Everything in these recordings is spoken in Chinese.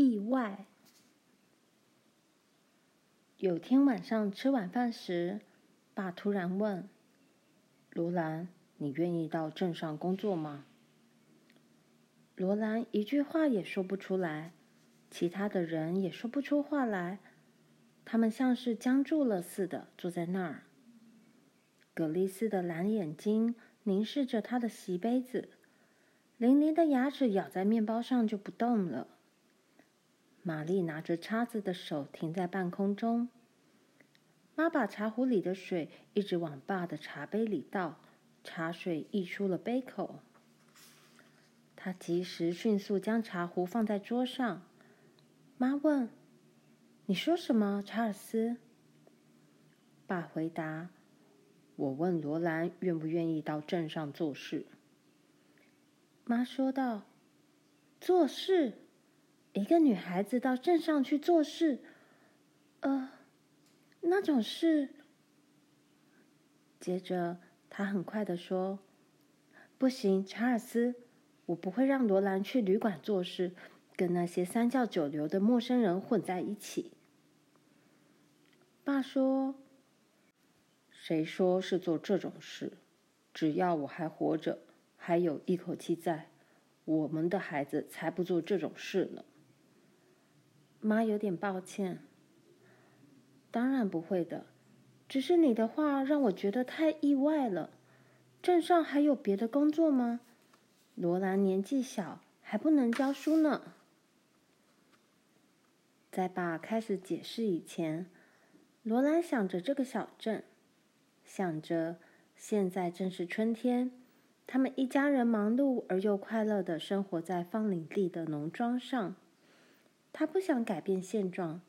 意外。有天晚上吃晚饭时，爸突然问：“罗兰，你愿意到镇上工作吗？”罗兰一句话也说不出来，其他的人也说不出话来，他们像是僵住了似的坐在那儿。葛丽丝的蓝眼睛凝视着她的席杯子，伶俐的牙齿咬在面包上就不动了。玛丽拿着叉子的手停在半空中。妈把茶壶里的水一直往爸的茶杯里倒，茶水溢出了杯口。他及时迅速将茶壶放在桌上。妈问：“你说什么，查尔斯？”爸回答：“我问罗兰愿不愿意到镇上做事。”妈说道：“做事？”一个女孩子到镇上去做事，呃，那种事。接着，她很快地说：“不行，查尔斯，我不会让罗兰去旅馆做事，跟那些三教九流的陌生人混在一起。”爸说：“谁说是做这种事？只要我还活着，还有一口气在，我们的孩子才不做这种事呢。”妈有点抱歉。当然不会的，只是你的话让我觉得太意外了。镇上还有别的工作吗？罗兰年纪小，还不能教书呢。在爸开始解释以前，罗兰想着这个小镇，想着现在正是春天，他们一家人忙碌而又快乐地生活在放领地的农庄上。他不想改变现状，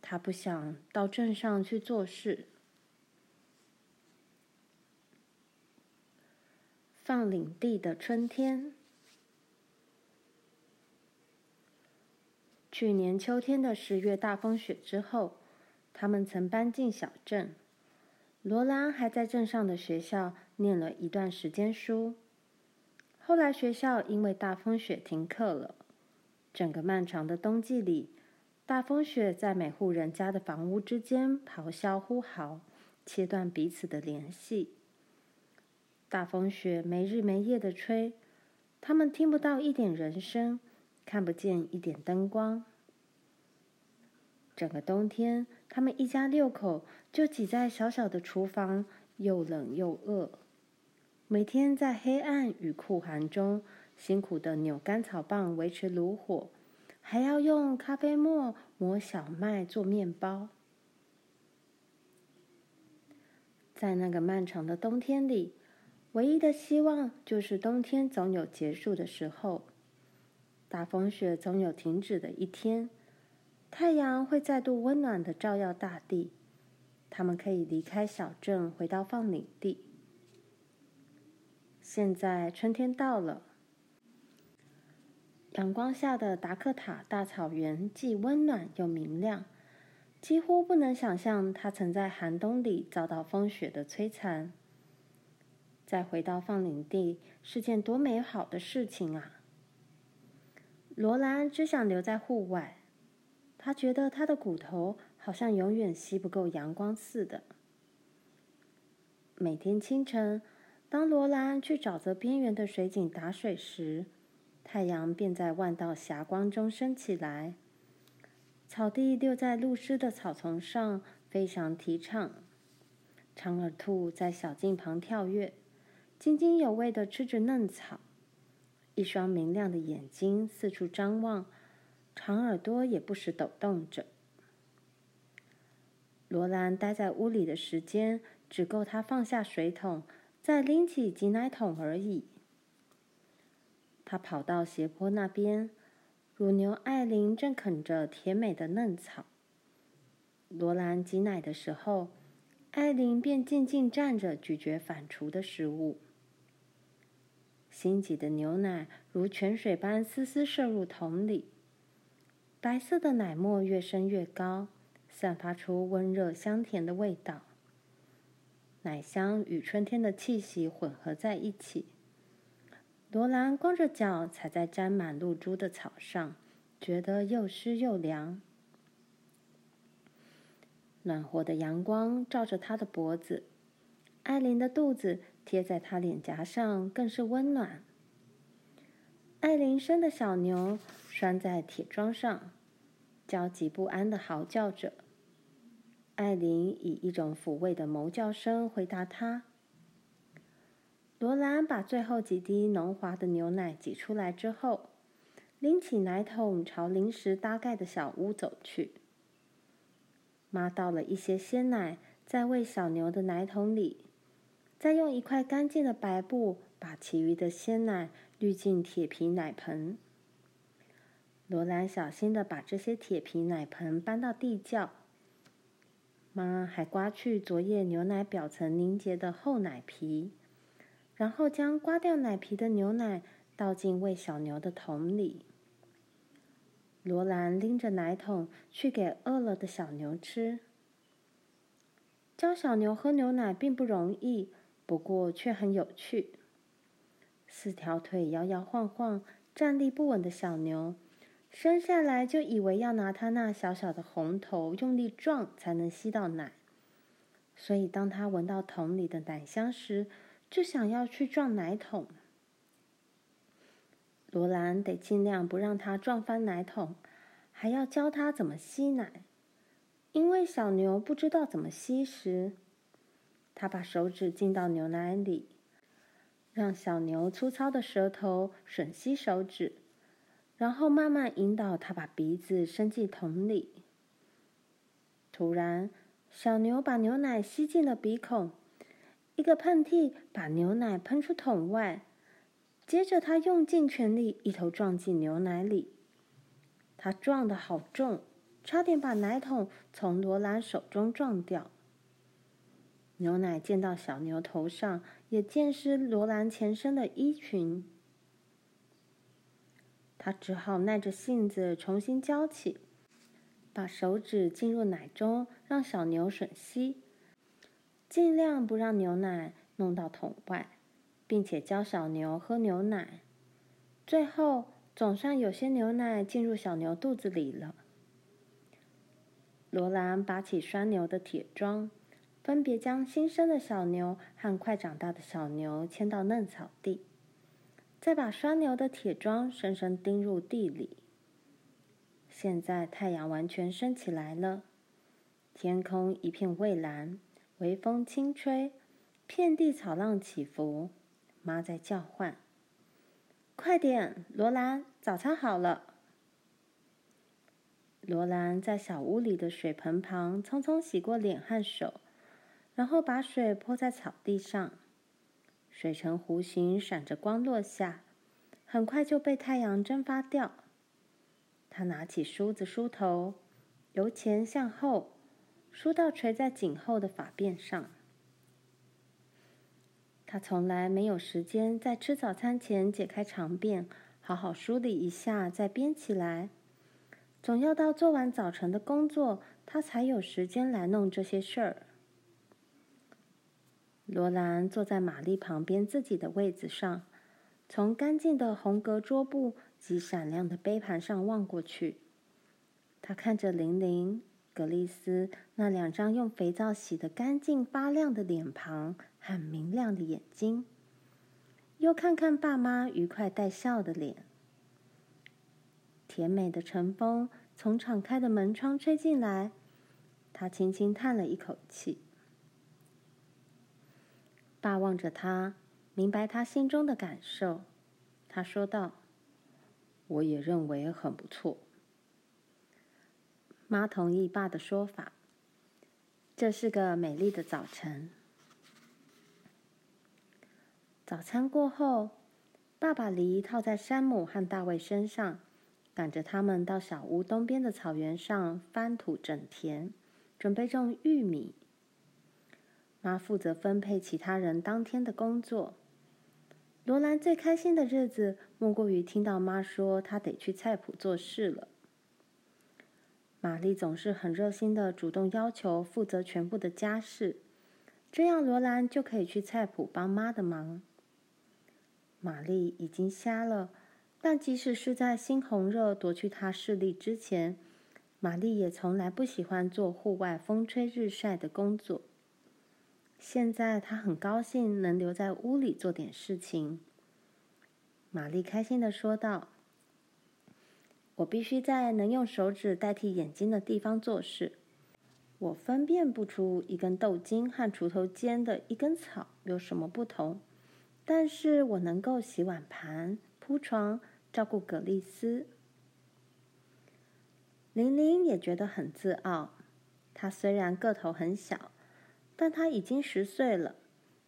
他不想到镇上去做事。放领地的春天，去年秋天的十月大风雪之后，他们曾搬进小镇。罗兰还在镇上的学校念了一段时间书，后来学校因为大风雪停课了。整个漫长的冬季里，大风雪在每户人家的房屋之间咆哮呼嚎，切断彼此的联系。大风雪没日没夜的吹，他们听不到一点人声，看不见一点灯光。整个冬天，他们一家六口就挤在小小的厨房，又冷又饿，每天在黑暗与酷寒中。辛苦的扭干草棒维持炉火，还要用咖啡沫磨小麦做面包。在那个漫长的冬天里，唯一的希望就是冬天总有结束的时候，大风雪总有停止的一天，太阳会再度温暖的照耀大地，他们可以离开小镇，回到放领地。现在春天到了。阳光下的达克塔大草原既温暖又明亮，几乎不能想象它曾在寒冬里遭到风雪的摧残。再回到放领地是件多美好的事情啊！罗兰只想留在户外，他觉得他的骨头好像永远吸不够阳光似的。每天清晨，当罗兰去沼泽边缘的水井打水时，太阳便在万道霞光中升起来，草地溜在露湿的草丛上，非常提倡。长耳兔在小径旁跳跃，津津有味地吃着嫩草，一双明亮的眼睛四处张望，长耳朵也不时抖动着。罗兰待在屋里的时间只够他放下水桶，再拎起挤奶桶而已。他跑到斜坡那边，乳牛艾琳正啃着甜美的嫩草。罗兰挤奶的时候，艾琳便静静站着咀嚼反刍的食物。新挤的牛奶如泉水般丝丝渗入桶里，白色的奶沫越升越高，散发出温热香甜的味道。奶香与春天的气息混合在一起。罗兰光着脚踩在沾满露珠的草上，觉得又湿又凉。暖和的阳光照着他的脖子，艾琳的肚子贴在他脸颊上，更是温暖。艾琳生的小牛拴在铁桩上，焦急不安地嚎叫着。艾琳以一种抚慰的哞叫声回答他。罗兰把最后几滴浓滑的牛奶挤出来之后，拎起奶桶朝临时搭盖的小屋走去。妈倒了一些鲜奶在喂小牛的奶桶里，再用一块干净的白布把其余的鲜奶滤进铁皮奶盆。罗兰小心的把这些铁皮奶盆搬到地窖。妈还刮去昨夜牛奶表层凝结的厚奶皮，然后将刮掉奶皮的牛奶倒进喂小牛的桶里。罗兰拎着奶桶去给饿了的小牛吃。教小牛喝牛奶并不容易，不过却很有趣。四条腿摇摇晃晃、站立不稳的小牛。生下来就以为要拿他那小小的红头用力撞才能吸到奶，所以当他闻到桶里的奶香时，就想要去撞奶桶。罗兰得尽量不让他撞翻奶桶，还要教他怎么吸奶，因为小牛不知道怎么吸时，他把手指浸到牛奶里，让小牛粗糙的舌头吮吸手指。然后慢慢引导他把鼻子伸进桶里。突然，小牛把牛奶吸进了鼻孔，一个喷嚏把牛奶喷出桶外。接着，他用尽全力，一头撞进牛奶里。他撞得好重，差点把奶桶从罗兰手中撞掉。牛奶溅到小牛头上，也溅湿罗兰前身的衣裙。他只好耐着性子重新浇起，把手指浸入奶中，让小牛吮吸，尽量不让牛奶弄到桶外，并且教小牛喝牛奶。最后，总算有些牛奶进入小牛肚子里了。罗兰拔起拴牛的铁桩，分别将新生的小牛和快长大的小牛牵到嫩草地。再把拴牛的铁桩深深钉入地里。现在太阳完全升起来了，天空一片蔚蓝，微风轻吹，遍地草浪起伏。妈在叫唤：“快点，罗兰，早餐好了。”罗兰在小屋里的水盆旁匆匆洗过脸和手，然后把水泼在草地上。水呈弧形，闪着光落下，很快就被太阳蒸发掉。他拿起梳子梳头，由前向后梳到垂在颈后的发辫上。他从来没有时间在吃早餐前解开长辫，好好梳理一下再编起来。总要到做完早晨的工作，他才有时间来弄这些事儿。罗兰坐在玛丽旁边自己的位子上，从干净的红格桌布及闪亮的杯盘上望过去。他看着玲玲、格丽丝那两张用肥皂洗得干净发亮的脸庞和明亮的眼睛，又看看爸妈愉快带笑的脸。甜美的晨风从敞开的门窗吹进来，他轻轻叹了一口气。爸望着他，明白他心中的感受。他说道：“我也认为很不错。”妈同意爸的说法。这是个美丽的早晨。早餐过后，爸爸犁套在山姆和大卫身上，赶着他们到小屋东边的草原上翻土整田，准备种玉米。妈负责分配其他人当天的工作。罗兰最开心的日子，莫过于听到妈说她得去菜圃做事了。玛丽总是很热心的主动要求负责全部的家事，这样罗兰就可以去菜圃帮妈的忙。玛丽已经瞎了，但即使是在猩红热夺去她视力之前，玛丽也从来不喜欢做户外风吹日晒的工作。现在她很高兴能留在屋里做点事情。玛丽开心地说道：“我必须在能用手指代替眼睛的地方做事。我分辨不出一根豆茎和锄头间的一根草有什么不同，但是我能够洗碗盘、铺床、照顾葛丽丝。”玲玲也觉得很自傲。她虽然个头很小，但她已经十岁了，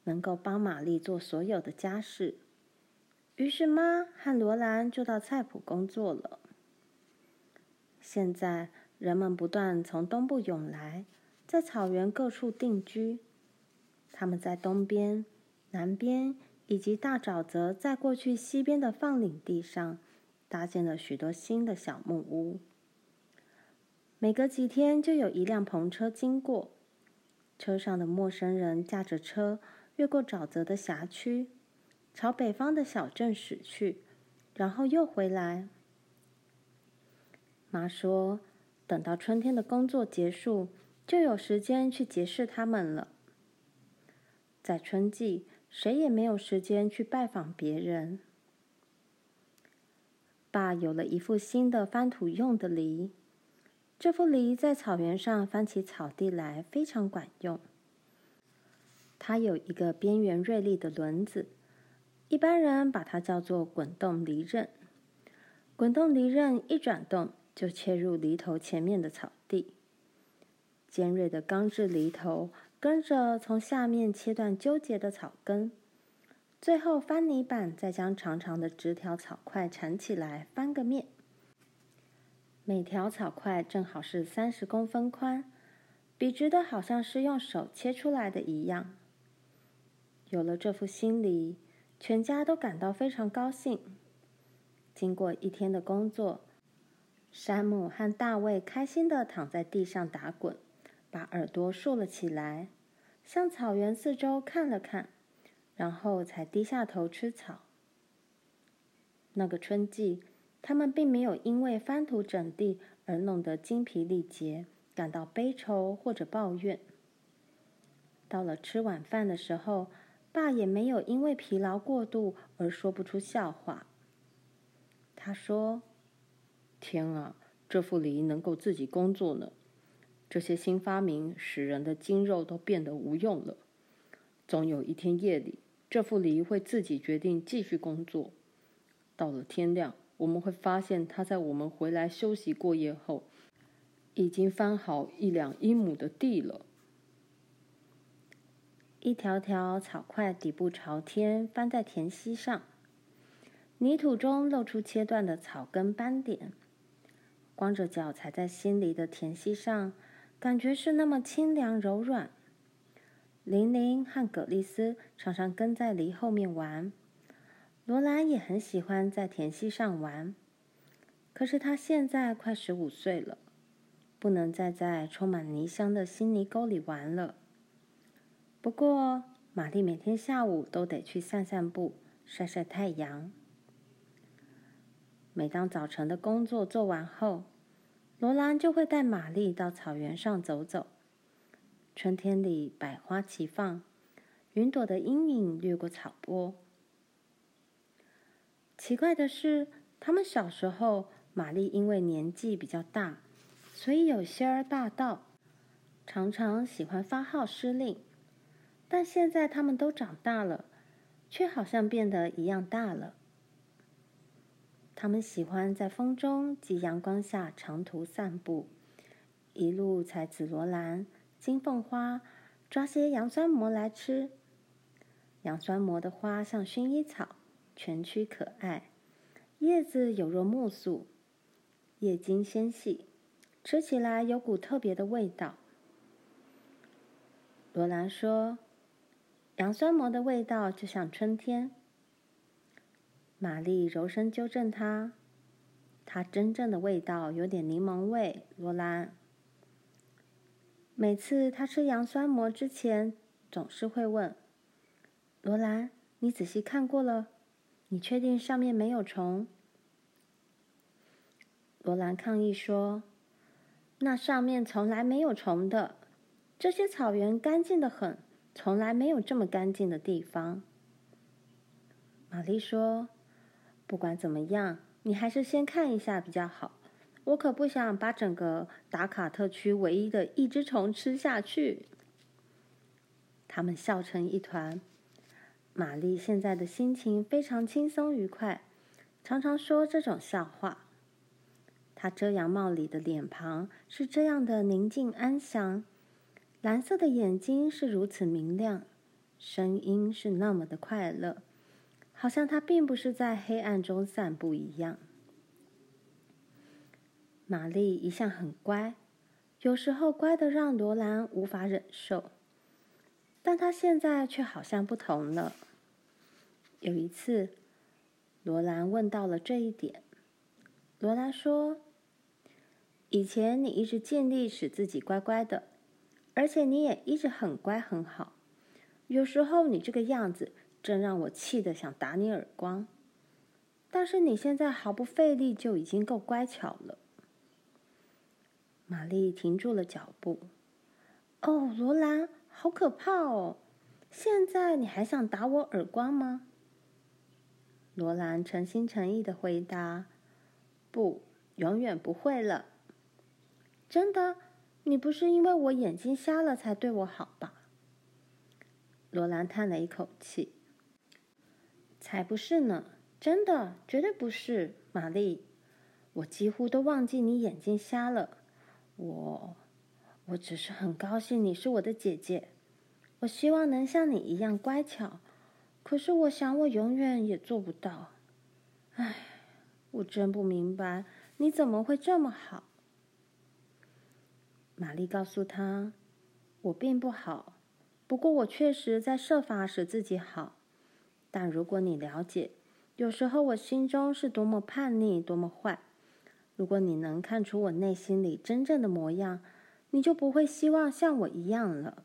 能够帮玛丽做所有的家事。于是妈和罗兰就到菜圃工作了。现在人们不断从东部涌来，在草原各处定居。他们在东边、南边以及大沼泽在过去西边的放领地上搭建了许多新的小木屋。每隔几天就有一辆篷车经过，车上的陌生人驾着车越过沼泽的辖区，朝北方的小镇驶去，然后又回来。妈说，等到春天的工作结束，就有时间去结识他们了。在春季，谁也没有时间去拜访别人。爸有了一副新的翻土用的犁。这副犁在草原上翻起草地来非常管用。它有一个边缘锐利的轮子，一般人把它叫做滚动犁刃。滚动犁刃一转动，就切入犁头前面的草地。尖锐的钢制犁头跟着从下面切断纠结的草根，最后翻泥板再将长长的直条草块缠起来，翻个面。每条草块正好是三十公分宽，笔直的，好像是用手切出来的一样。有了这副新犁，全家都感到非常高兴。经过一天的工作，山姆和大卫开心地躺在地上打滚，把耳朵竖了起来，向草原四周看了看，然后才低下头吃草。那个春季，他们并没有因为翻土整地而弄得精疲力竭，感到悲愁或者抱怨。到了吃晚饭的时候，爸也没有因为疲劳过度而说不出笑话。他说：“天啊，这副犁能够自己工作呢！这些新发明使人的筋肉都变得无用了。总有一天夜里，这副犁会自己决定继续工作。到了天亮。”我们会发现，他在我们回来休息过夜后，已经翻好一两英亩的地了。一条条草块底部朝天翻在田隙上，泥土中露出切断的草根斑点。光着脚踩在新犁的田隙上，感觉是那么清凉柔软。玲玲和葛丽丝常常跟在犁后面玩。罗兰也很喜欢在田隙上玩，可是她现在快十五岁了，不能再在充满泥香的新泥沟里玩了。不过，玛丽每天下午都得去散散步、晒晒太阳。每当早晨的工作做完后，罗兰就会带玛丽到草原上走走。春天里百花齐放，云朵的阴影掠过草坡。奇怪的是，他们小时候，玛丽因为年纪比较大，所以有些儿霸道，常常喜欢发号施令。但现在他们都长大了，却好像变得一样大了。他们喜欢在风中及阳光下长途散步，一路采紫罗兰、金凤花，抓些洋酸蘑来吃。洋酸蘑的花像薰衣草。蜷曲可爱，叶子有若木素，叶茎纤细，吃起来有股特别的味道。罗兰说：“洋酸蘑的味道就像春天。”玛丽柔声纠正他：“它真正的味道有点柠檬味。”罗兰每次他吃洋酸膜之前，总是会问：“罗兰，你仔细看过了？”你确定上面没有虫？罗兰抗议说：“那上面从来没有虫的，这些草原干净的很，从来没有这么干净的地方。”玛丽说：“不管怎么样，你还是先看一下比较好。我可不想把整个达卡特区唯一的一只虫吃下去。”他们笑成一团。玛丽现在的心情非常轻松愉快，常常说这种笑话。她遮阳帽里的脸庞是这样的宁静安详，蓝色的眼睛是如此明亮，声音是那么的快乐，好像他并不是在黑暗中散步一样。玛丽一向很乖，有时候乖的让罗兰无法忍受。但他现在却好像不同了。有一次，罗兰问到了这一点。罗兰说：“以前你一直尽力使自己乖乖的，而且你也一直很乖很好。有时候你这个样子，真让我气得想打你耳光。但是你现在毫不费力就已经够乖巧了。”玛丽停住了脚步。“哦，罗兰。”好可怕哦！现在你还想打我耳光吗？罗兰诚心诚意的回答：“不，永远不会了。”真的？你不是因为我眼睛瞎了才对我好吧？罗兰叹了一口气：“才不是呢！真的，绝对不是，玛丽。我几乎都忘记你眼睛瞎了。我……”我只是很高兴你是我的姐姐，我希望能像你一样乖巧，可是我想我永远也做不到。唉，我真不明白你怎么会这么好。玛丽告诉他：“我并不好，不过我确实在设法使自己好。但如果你了解，有时候我心中是多么叛逆，多么坏。如果你能看出我内心里真正的模样。”你就不会希望像我一样了。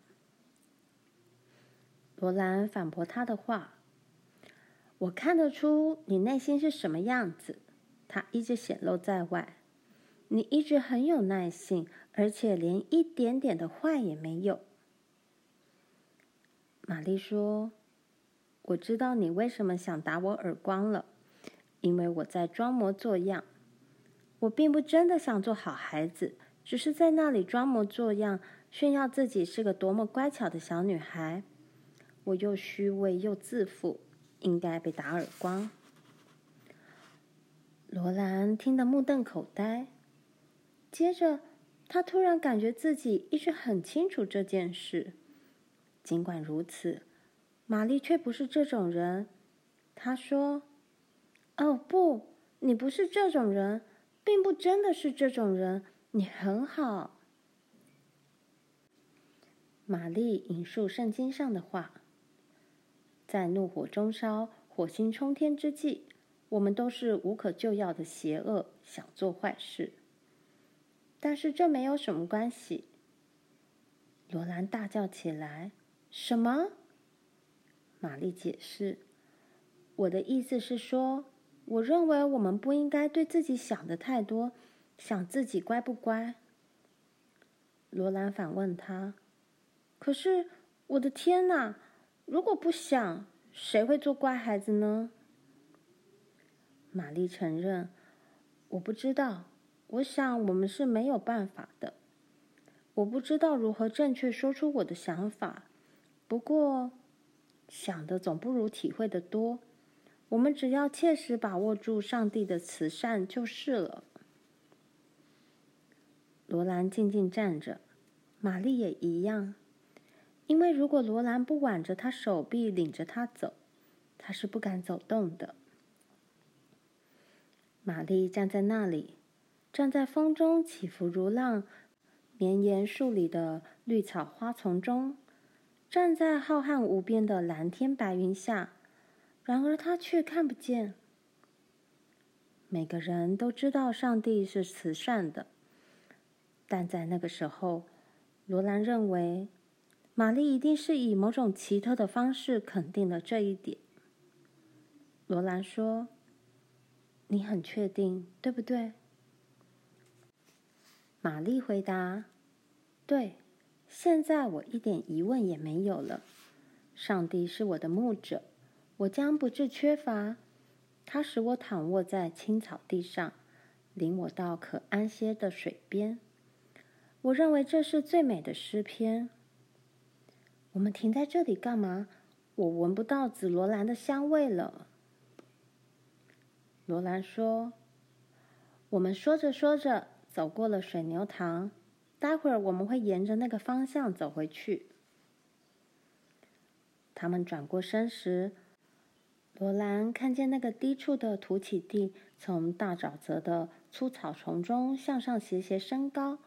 罗兰反驳他的话：“我看得出你内心是什么样子，它一直显露在外。你一直很有耐性，而且连一点点的坏也没有。”玛丽说：“我知道你为什么想打我耳光了，因为我在装模作样。我并不真的想做好孩子。”只是在那里装模作样，炫耀自己是个多么乖巧的小女孩。我又虚伪又自负，应该被打耳光。罗兰听得目瞪口呆，接着她突然感觉自己一直很清楚这件事。尽管如此，玛丽却不是这种人。她说：“哦，不，你不是这种人，并不真的是这种人。”你很好，玛丽引述圣经上的话：“在怒火中烧、火星冲天之际，我们都是无可救药的邪恶，想做坏事。但是这没有什么关系。”罗兰大叫起来：“什么？”玛丽解释：“我的意思是说，我认为我们不应该对自己想的太多。”想自己乖不乖？罗兰反问他：“可是，我的天哪！如果不想，谁会做乖孩子呢？”玛丽承认：“我不知道。我想我们是没有办法的。我不知道如何正确说出我的想法。不过，想的总不如体会的多。我们只要切实把握住上帝的慈善就是了。”罗兰静静站着，玛丽也一样。因为如果罗兰不挽着她手臂，领着她走，她是不敢走动的。玛丽站在那里，站在风中起伏如浪、绵延数里的绿草花丛中，站在浩瀚无边的蓝天白云下。然而，他却看不见。每个人都知道上帝是慈善的。但在那个时候，罗兰认为，玛丽一定是以某种奇特的方式肯定了这一点。罗兰说：“你很确定，对不对？”玛丽回答：“对，现在我一点疑问也没有了。上帝是我的牧者，我将不致缺乏。他使我躺卧在青草地上，领我到可安歇的水边。我认为这是最美的诗篇。我们停在这里干嘛？我闻不到紫罗兰的香味了。”罗兰说：“我们说着说着。”走过了水牛塘，待会儿我们会沿着那个方向走回去。他们转过身时，罗兰看见那个低处的凸起地从大沼泽的粗草丛中向上斜斜升高，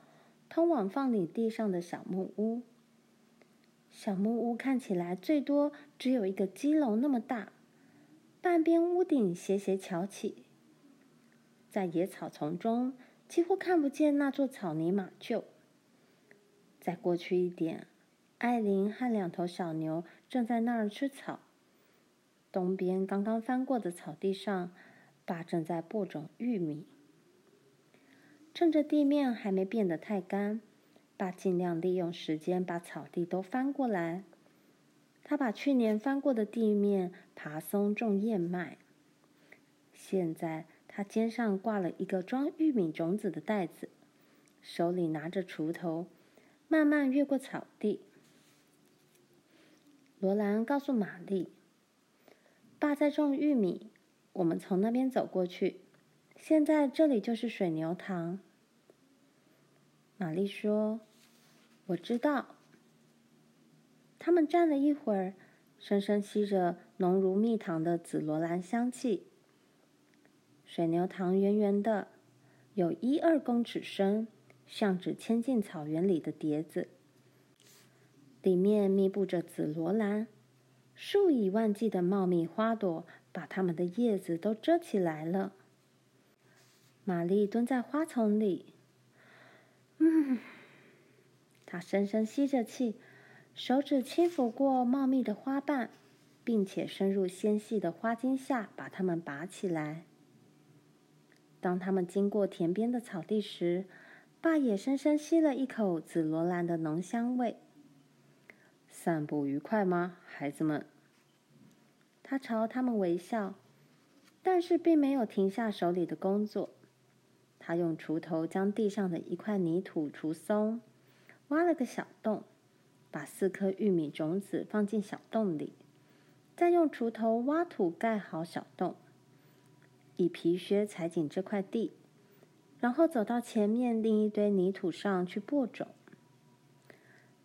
通往放领地上的小木屋。小木屋看起来最多只有一个鸡笼那么大，半边屋顶斜斜翘起，在野草丛中。几乎看不见那座草泥马厩。再过去一点，艾琳和两头小牛正在那儿吃草。东边刚刚翻过的草地上，爸正在播种玉米。趁着地面还没变得太干，爸尽量利用时间把草地都翻过来。他把去年翻过的地面耙松种燕麦。现在。他肩上挂了一个装玉米种子的袋子，手里拿着锄头，慢慢越过草地。罗兰告诉玛丽：“爸在种玉米，我们从那边走过去。现在这里就是水牛塘。”玛丽说：“我知道。”他们站了一会儿，深深吸着浓如蜜糖的紫罗兰香气。水牛塘圆圆的，有一二公尺深，像只嵌进草原里的碟子。里面密布着紫罗兰，数以万计的茂密花朵把它们的叶子都遮起来了。玛丽蹲在花丛里，嗯，她深深吸着气，手指轻抚过茂密的花瓣，并且深入纤细的花茎下，把它们拔起来。当他们经过田边的草地时，爸也深深吸了一口紫罗兰的浓香味。散步愉快吗，孩子们？他朝他们微笑，但是并没有停下手里的工作。他用锄头将地上的一块泥土锄松，挖了个小洞，把四颗玉米种子放进小洞里，再用锄头挖土盖好小洞。以皮靴踩紧这块地，然后走到前面另一堆泥土上去播种。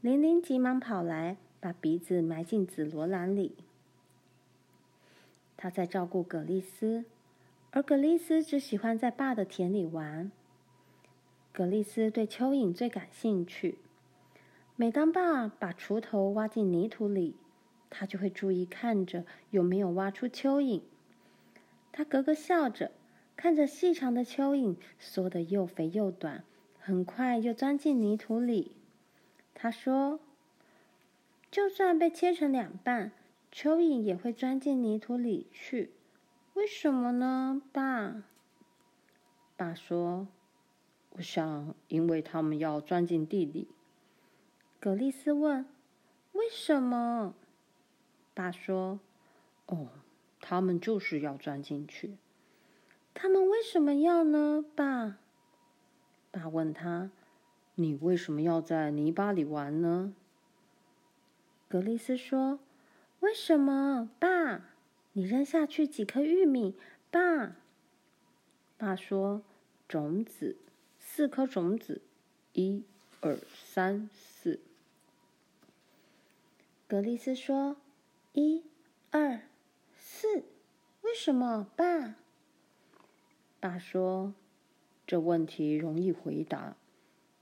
玲玲急忙跑来，把鼻子埋进紫罗兰里。她在照顾葛丽丝，而葛丽丝只喜欢在爸的田里玩。葛丽丝对蚯蚓最感兴趣。每当爸把锄头挖进泥土里，她就会注意看着有没有挖出蚯蚓。他咯咯笑着，看着细长的蚯蚓缩得又肥又短，很快又钻进泥土里。他说：“就算被切成两半，蚯蚓也会钻进泥土里去。为什么呢，爸？”爸说：“我想，因为他们要钻进地里。”格丽丝问：“为什么？”爸说：“哦。”他们就是要钻进去。他们为什么要呢，爸？爸问他：“你为什么要在泥巴里玩呢？”格丽斯说：“为什么，爸？你扔下去几颗玉米，爸？”爸说：“种子，四颗种子，一、二、三、四。”格丽斯说：“一、二。”四，为什么，爸？他说：“这问题容易回答，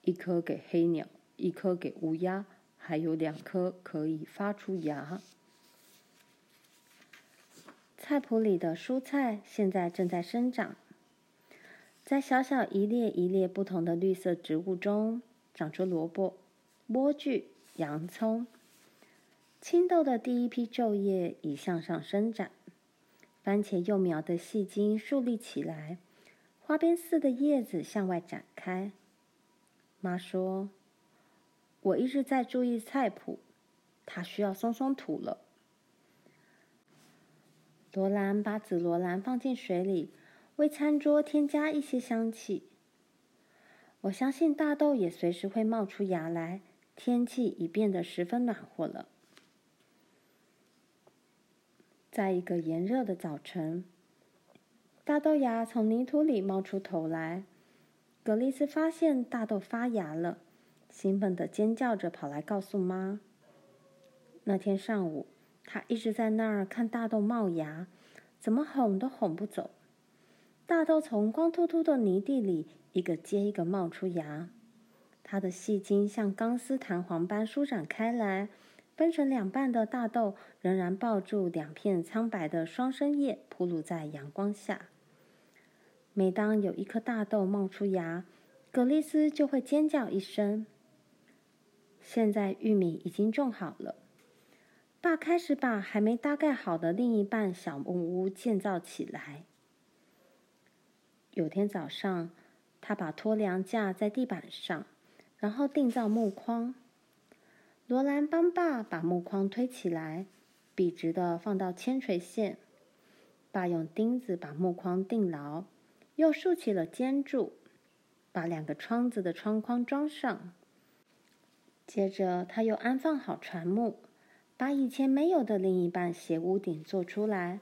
一颗给黑鸟，一颗给乌鸦，还有两颗可以发出芽。”菜圃里的蔬菜现在正在生长，在小小一列一列不同的绿色植物中，长出萝卜、莴苣、洋葱。青豆的第一批昼叶已向上伸展。番茄幼苗的细茎竖立起来，花边似的叶子向外展开。妈说：“我一直在注意菜谱，它需要松松土了。”罗兰把紫罗兰放进水里，为餐桌添加一些香气。我相信大豆也随时会冒出芽来。天气已变得十分暖和了。在一个炎热的早晨，大豆芽从泥土里冒出头来。格丽斯发现大豆发芽了，兴奋地尖叫着跑来告诉妈。那天上午，她一直在那儿看大豆冒芽，怎么哄都哄不走。大豆从光秃秃的泥地里一个接一个冒出芽。它的细茎像钢丝弹簧般舒展开来，分成两半的大豆仍然抱住两片苍白的双生叶，铺露在阳光下。每当有一颗大豆冒出芽，格丽斯就会尖叫一声。现在玉米已经种好了，爸开始把还没搭盖好的另一半小木屋建造起来。有天早上，他把拖梁架在地板上。然后订造木框，罗兰帮爸把木框推起来，笔直的放到铅垂线。爸用钉子把木框钉牢，又竖起了尖柱，把两个窗子的窗框装上。接着，他又安放好船木，把以前没有的另一半斜屋顶做出来。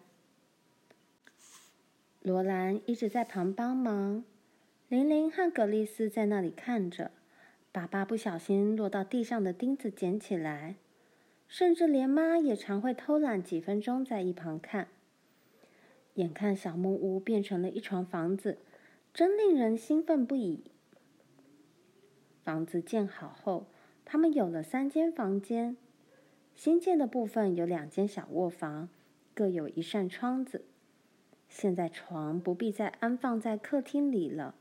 罗兰一直在旁帮忙，玲玲和格丽斯在那里看着。爸爸不小心落到地上的钉子捡起来，甚至连妈也常会偷懒几分钟在一旁看。眼看小木屋变成了一幢房子，真令人兴奋不已。房子建好后，他们有了三间房间。新建的部分有两间小卧房，各有一扇窗子。现在床不必再安放在客厅里了。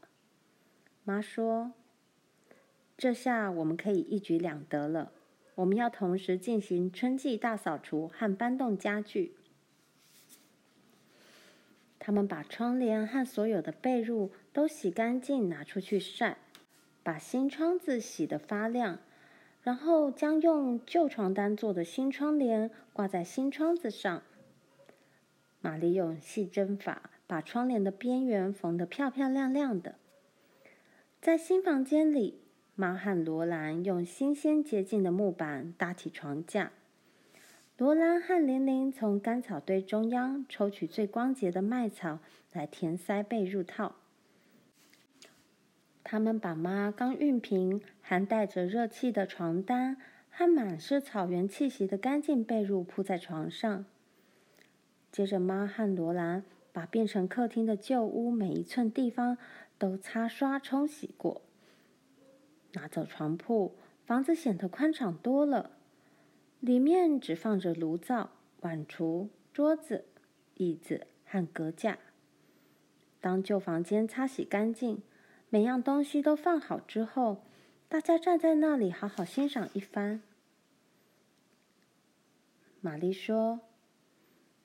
妈说。这下我们可以一举两得了。我们要同时进行春季大扫除和搬动家具。他们把窗帘和所有的被褥都洗干净，拿出去晒，把新窗子洗得发亮，然后将用旧床单做的新窗帘挂在新窗子上。玛丽用细针法把窗帘的边缘缝得漂漂亮亮的。在新房间里。妈和罗兰用新鲜洁净的木板搭起床架，罗兰和玲玲从干草堆中央抽取最光洁的麦草来填塞被褥套。他们把妈刚熨平、还带着热气的床单和满是草原气息的干净被褥铺在床上。接着，妈和罗兰把变成客厅的旧屋每一寸地方都擦刷冲洗过。拿走床铺，房子显得宽敞多了。里面只放着炉灶、碗橱、桌子、椅子和阁架。当旧房间擦洗干净，每样东西都放好之后，大家站在那里好好欣赏一番。玛丽说：“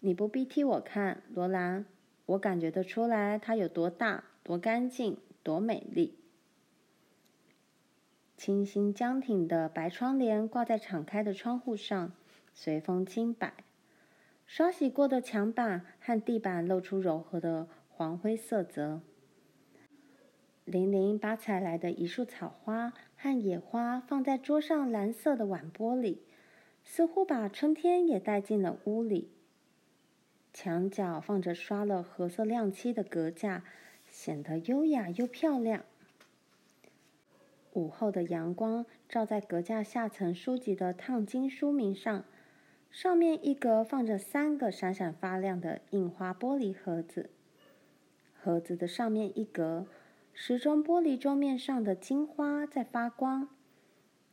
你不必替我看，罗兰，我感觉得出来它有多大、多干净、多美丽。”清新江挺的白窗帘挂在敞开的窗户上，随风轻摆。刷洗过的墙板和地板露出柔和的黄灰色泽。玲玲把采来的一束草花和野花放在桌上蓝色的碗玻里，似乎把春天也带进了屋里。墙角放着刷了褐色亮漆的格架，显得优雅又漂亮。午后的阳光照在阁架下层书籍的烫金书名上，上面一格放着三个闪闪发亮的印花玻璃盒子，盒子的上面一格，时钟玻璃桌面上的金花在发光，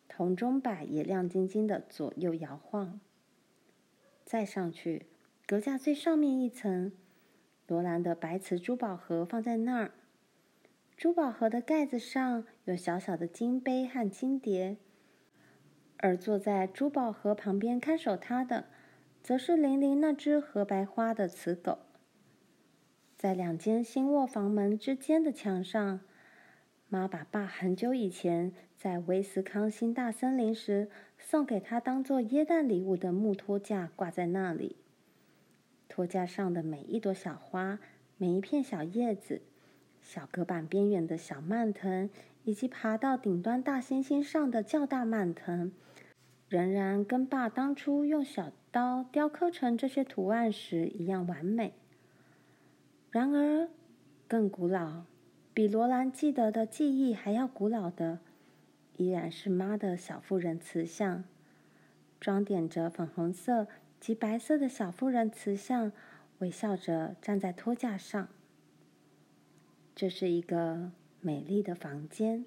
铜钟摆也亮晶晶的左右摇晃。再上去，阁架最上面一层，罗兰的白瓷珠宝盒放在那儿。珠宝盒的盖子上有小小的金杯和金碟，而坐在珠宝盒旁边看守它的，则是玲玲那只褐白花的瓷狗。在两间新卧房门之间的墙上，妈把爸很久以前在威斯康星大森林时送给他当做耶诞礼物的木托架挂在那里。托架上的每一朵小花、每一片小叶子、小隔板边缘的小蔓藤，以及爬到顶端大猩猩上的较大蔓藤，仍然跟爸当初用小刀雕刻成这些图案时一样完美。然而，更古老、比罗兰记得的记忆还要古老的，依然是妈的小妇人瓷像，装点着粉红色及白色的小妇人瓷像，微笑着站在托架上。这是一个美丽的房间，